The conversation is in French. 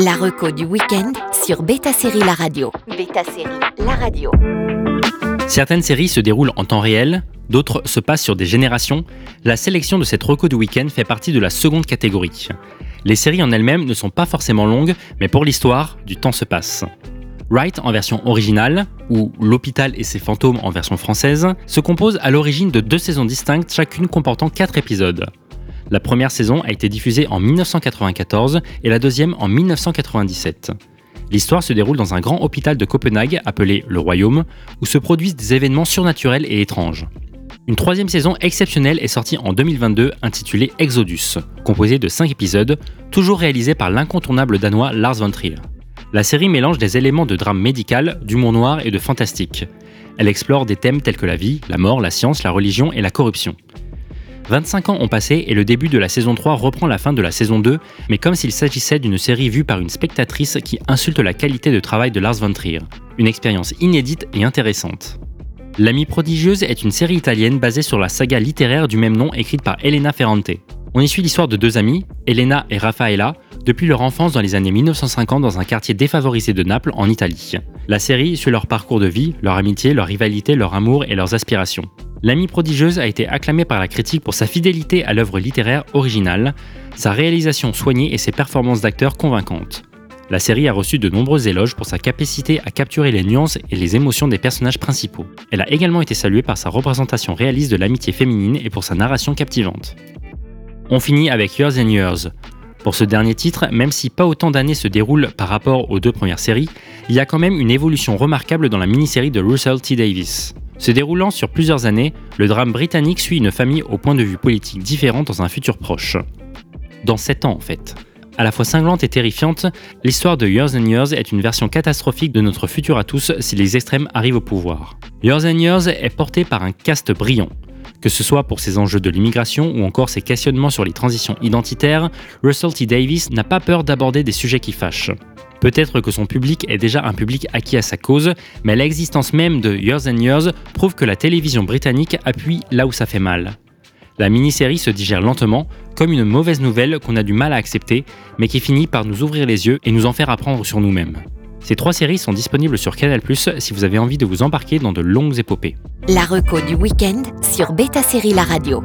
La reco du week-end sur Beta Série La Radio. Beta Série La Radio. Certaines séries se déroulent en temps réel, d'autres se passent sur des générations. La sélection de cette reco du week-end fait partie de la seconde catégorie. Les séries en elles-mêmes ne sont pas forcément longues, mais pour l'histoire, du temps se passe. Wright en version originale, ou L'hôpital et ses fantômes en version française, se compose à l'origine de deux saisons distinctes, chacune comportant quatre épisodes. La première saison a été diffusée en 1994 et la deuxième en 1997. L'histoire se déroule dans un grand hôpital de Copenhague appelé le Royaume, où se produisent des événements surnaturels et étranges. Une troisième saison exceptionnelle est sortie en 2022 intitulée Exodus, composée de 5 épisodes, toujours réalisés par l'incontournable danois Lars von Trier. La série mélange des éléments de drame médical, d'humour noir et de fantastique. Elle explore des thèmes tels que la vie, la mort, la science, la religion et la corruption. 25 ans ont passé et le début de la saison 3 reprend la fin de la saison 2, mais comme s'il s'agissait d'une série vue par une spectatrice qui insulte la qualité de travail de Lars von Trier. Une expérience inédite et intéressante. L'Amie prodigieuse est une série italienne basée sur la saga littéraire du même nom écrite par Elena Ferrante. On y suit l'histoire de deux amis, Elena et Raffaella, depuis leur enfance dans les années 1950 dans un quartier défavorisé de Naples en Italie. La série suit leur parcours de vie, leur amitié, leur rivalité, leur amour et leurs aspirations. L'Amie prodigieuse a été acclamée par la critique pour sa fidélité à l'œuvre littéraire originale, sa réalisation soignée et ses performances d'acteur convaincantes. La série a reçu de nombreux éloges pour sa capacité à capturer les nuances et les émotions des personnages principaux. Elle a également été saluée par sa représentation réaliste de l'amitié féminine et pour sa narration captivante. On finit avec Years and Years. Pour ce dernier titre, même si pas autant d'années se déroulent par rapport aux deux premières séries, il y a quand même une évolution remarquable dans la mini-série de Russell T. Davis. Se déroulant sur plusieurs années, le drame britannique suit une famille au point de vue politique différent dans un futur proche. Dans 7 ans en fait. À la fois cinglante et terrifiante, l'histoire de Years and Years est une version catastrophique de notre futur à tous si les extrêmes arrivent au pouvoir. Years and Years est porté par un cast brillant. Que ce soit pour ses enjeux de l'immigration ou encore ses questionnements sur les transitions identitaires, Russell T. Davis n'a pas peur d'aborder des sujets qui fâchent. Peut-être que son public est déjà un public acquis à sa cause, mais l'existence même de Years and Years prouve que la télévision britannique appuie là où ça fait mal. La mini-série se digère lentement, comme une mauvaise nouvelle qu'on a du mal à accepter, mais qui finit par nous ouvrir les yeux et nous en faire apprendre sur nous-mêmes. Ces trois séries sont disponibles sur Canal ⁇ si vous avez envie de vous embarquer dans de longues épopées. La reco du week-end sur Beta Série La Radio.